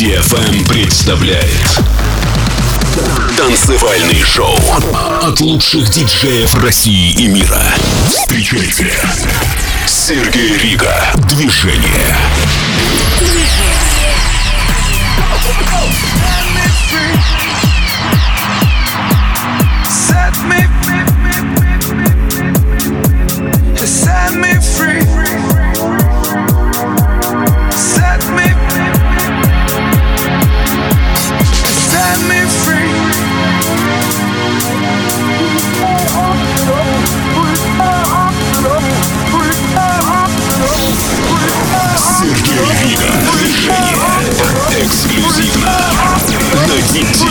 DFM представляет Танцевальный шоу от лучших диджеев России и мира. Встречайте Сергей Рига. Движение. Set me, set Музыка, движение. Эксклюзивно на Дикти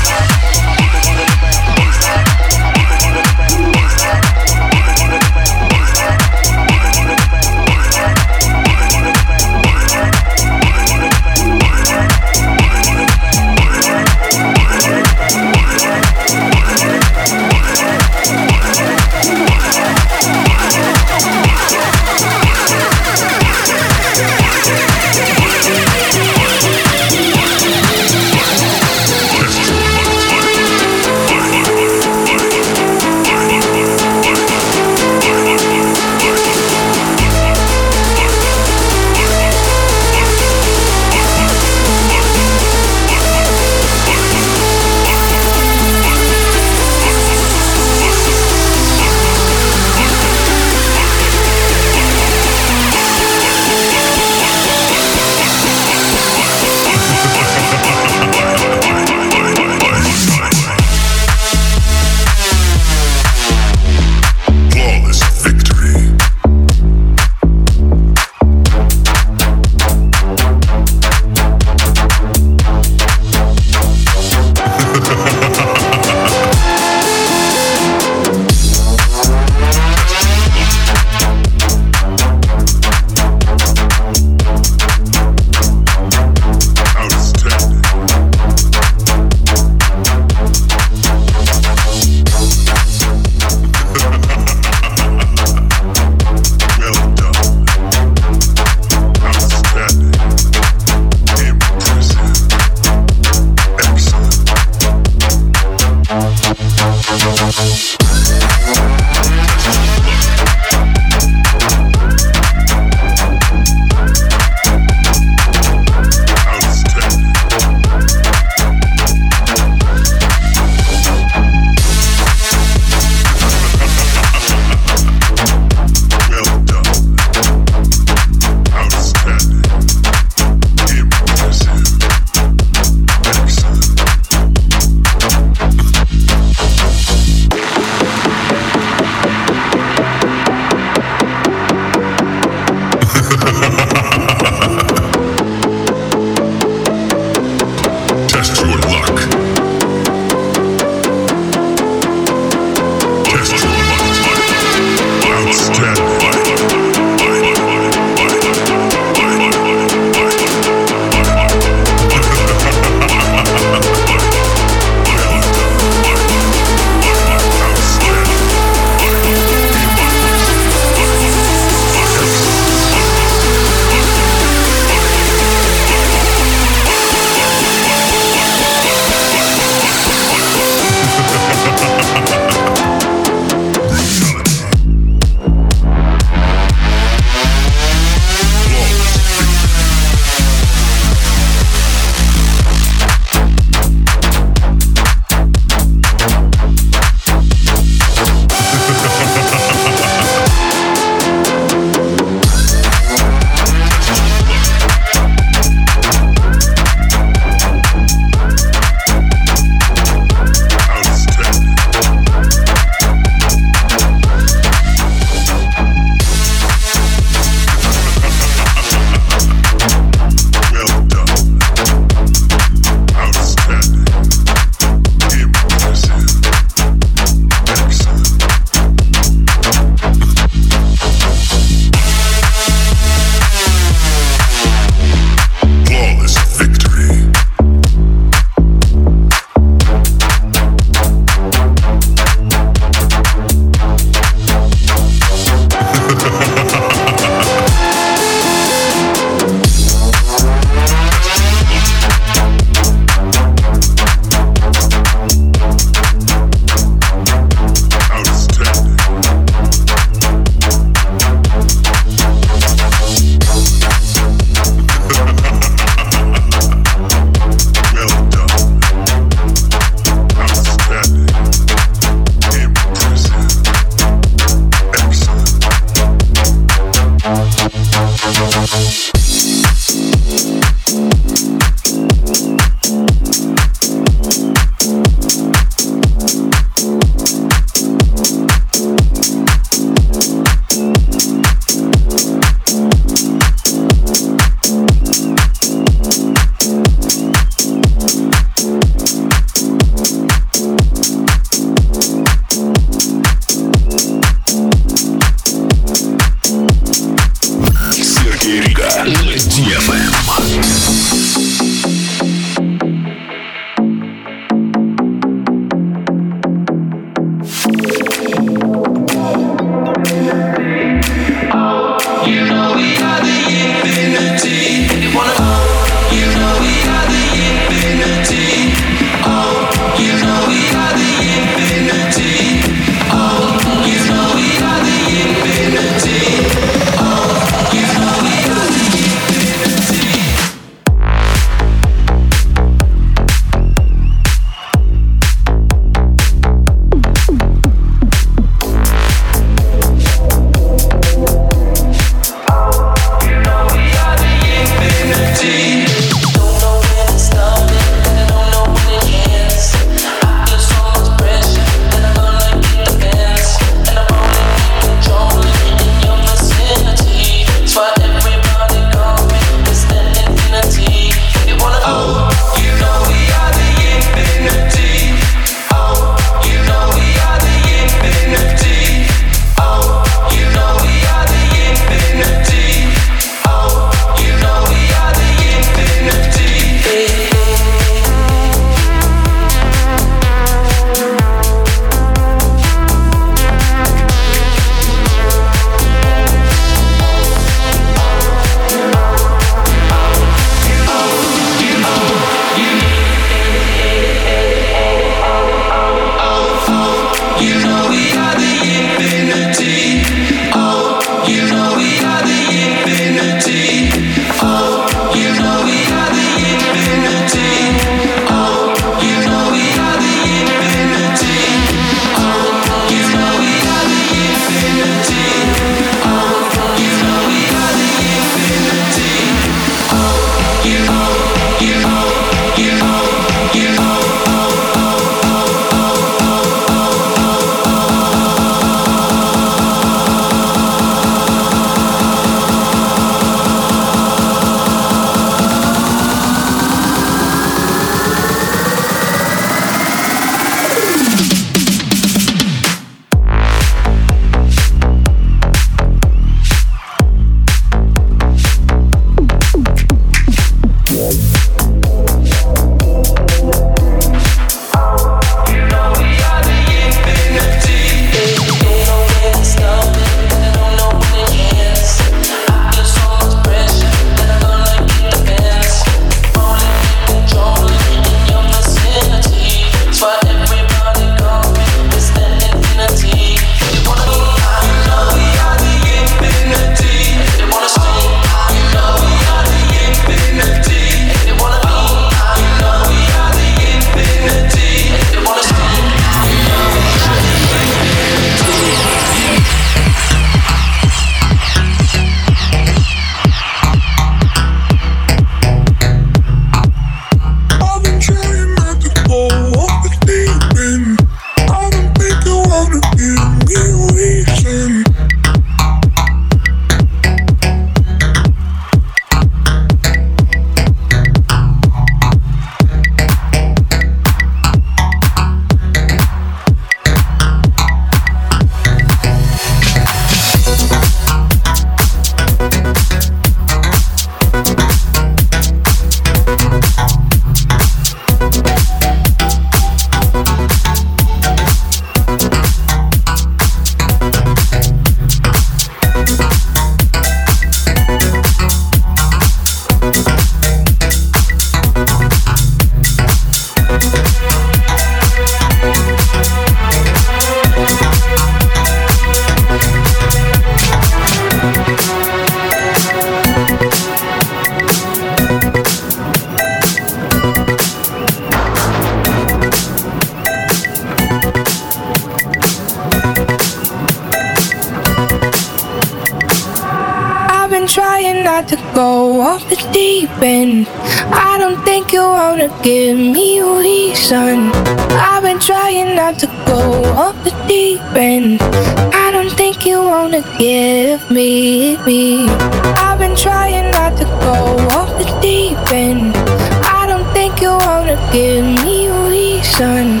I've been trying not to go off the deep end. I don't think you wanna give me reason.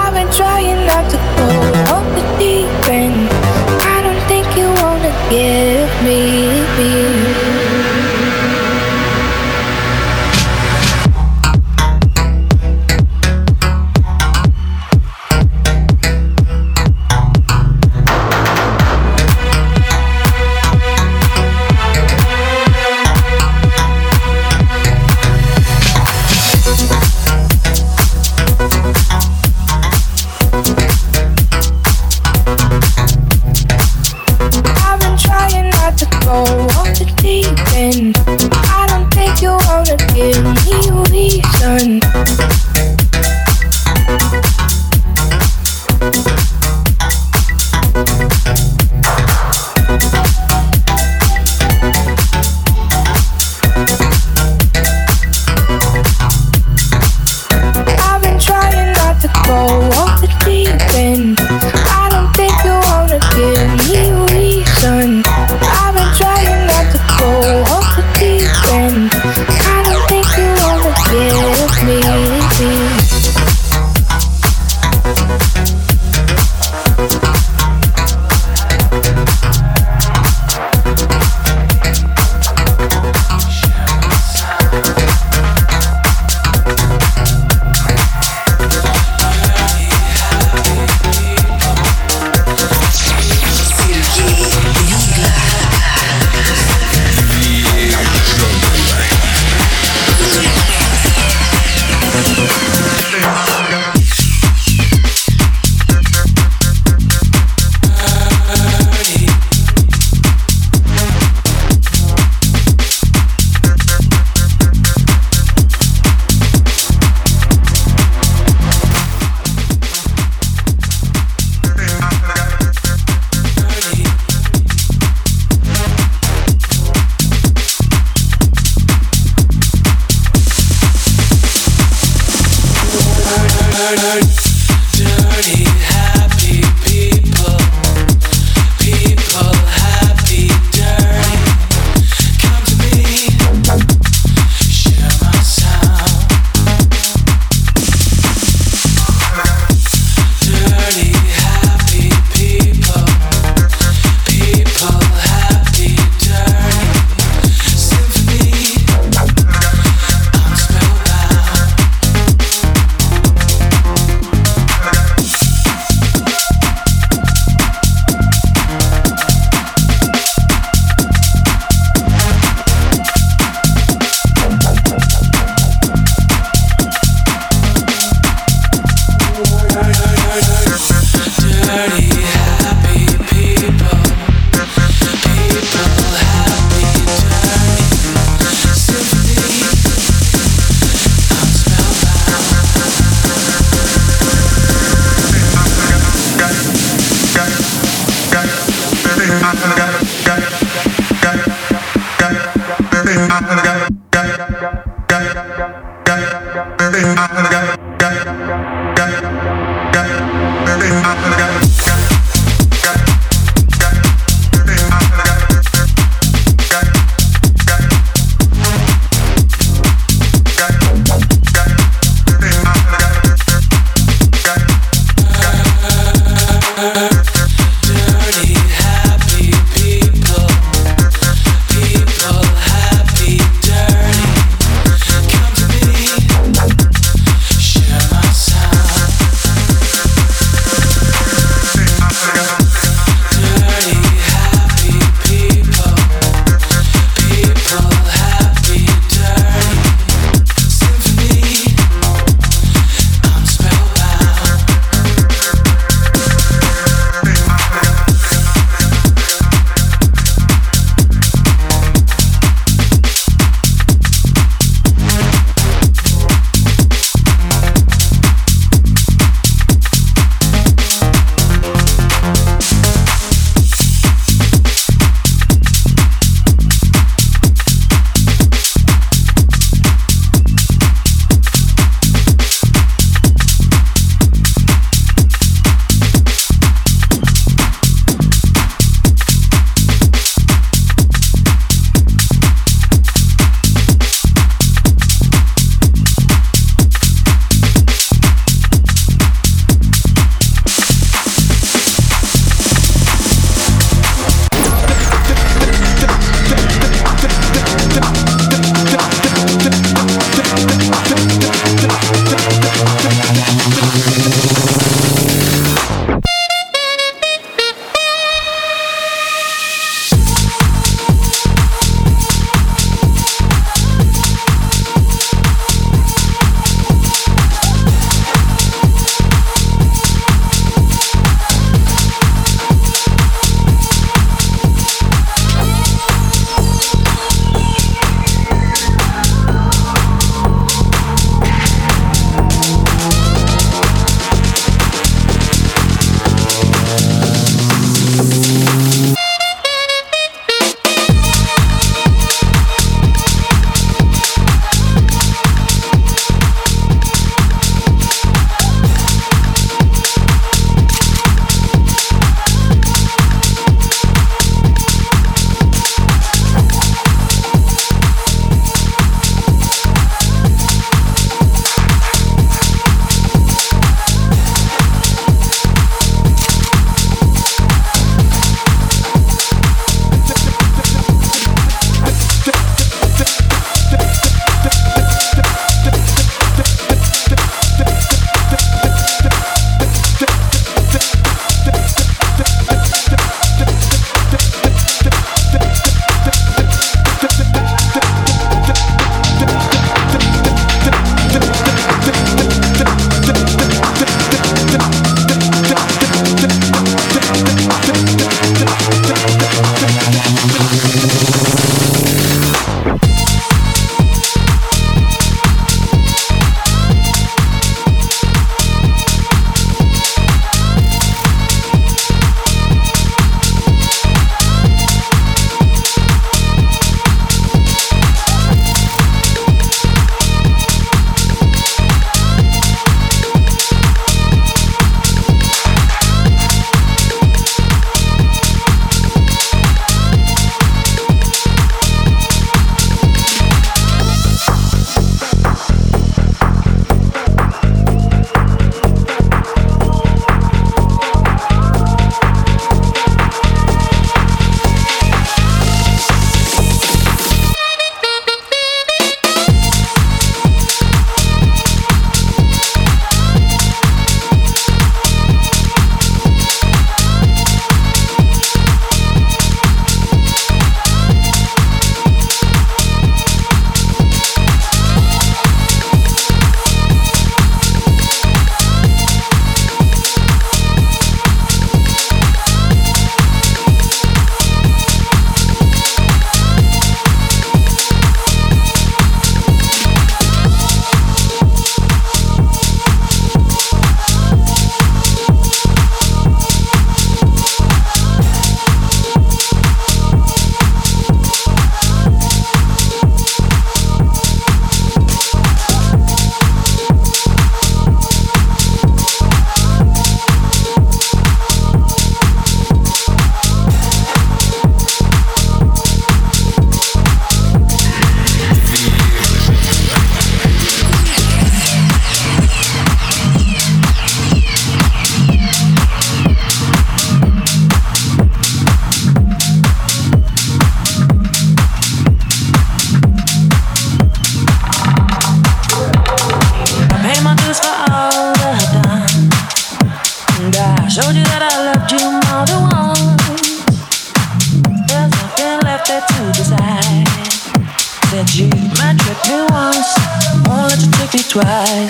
I've been trying not to go off the deep end. I don't think you wanna give me.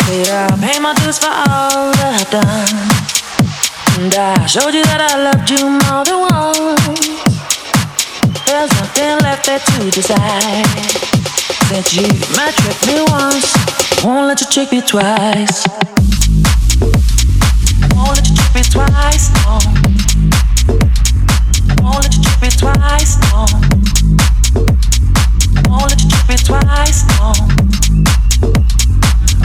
I'll pay my dues for all that I've done. And I showed you that I loved you more than once. There's nothing left there to decide. Said you might trick me once, won't let you trick me twice. Won't let you trick me twice, no. Won't let you trick me twice, no. Won't let you trick me twice, no.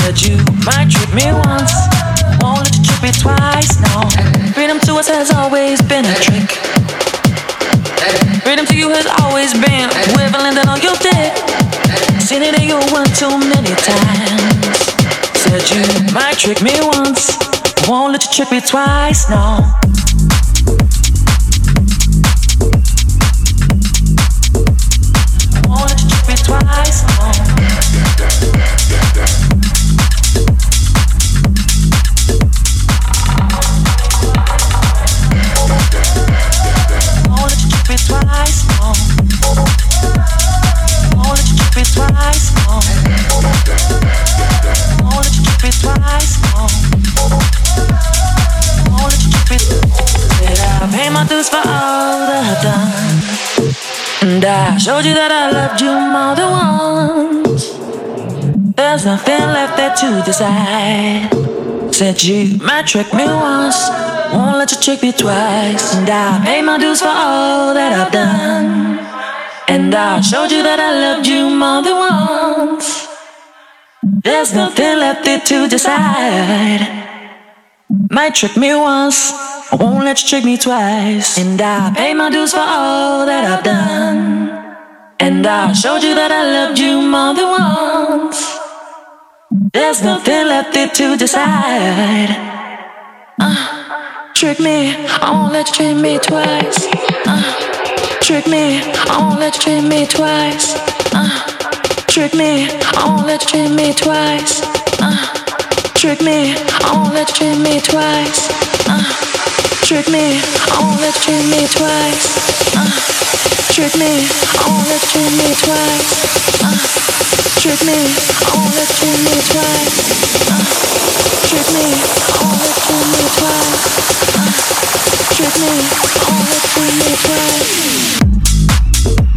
Said you might trick me once, won't let you trick me twice. No, freedom to us has always been a trick. Freedom to you has always been equivalent on your dick. Seen it in your one too many times. Said you might trick me once, won't let you trick me twice. No. And I showed you that I loved you more than once. There's nothing left there to decide. Said you might trick me once, won't let you trick me twice. And I paid my dues for all that I've done. And I showed you that I loved you more than once. There's nothing left there to decide. Might trick me once, I won't let you trick me twice. And I paid my dues for all that I've done. And I showed you that I loved you more than once. There's nothing left there to decide. Uh, trick me, I won't let you trick me twice. Uh, trick me, I won't let you trick me twice. Uh, trick me, I won't let you trick me twice. Uh, trick me, I won't let you trick me twice. Uh, trick me, I won't let you trick me twice. Uh, trick me, I won't let you trick me twice. Uh, trick me, I won't let you trick me twice. Uh, trick me, I won't let you trick me twice. Uh, trick me, I won't let you trick me twice.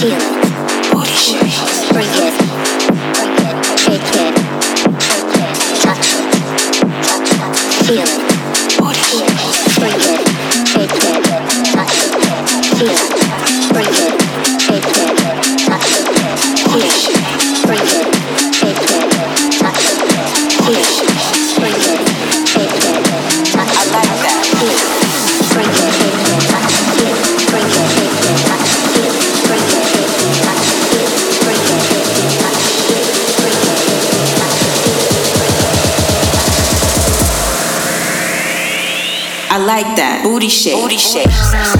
Thank. Booty shake. Booty shake.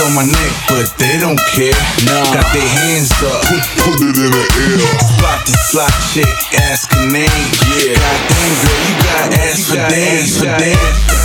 on my neck, but they don't care. Nah. Got their hands up, put it in the air. Spot to fly chick, ask her name. Yeah. Goddamn girl, you got ass for got days, for days.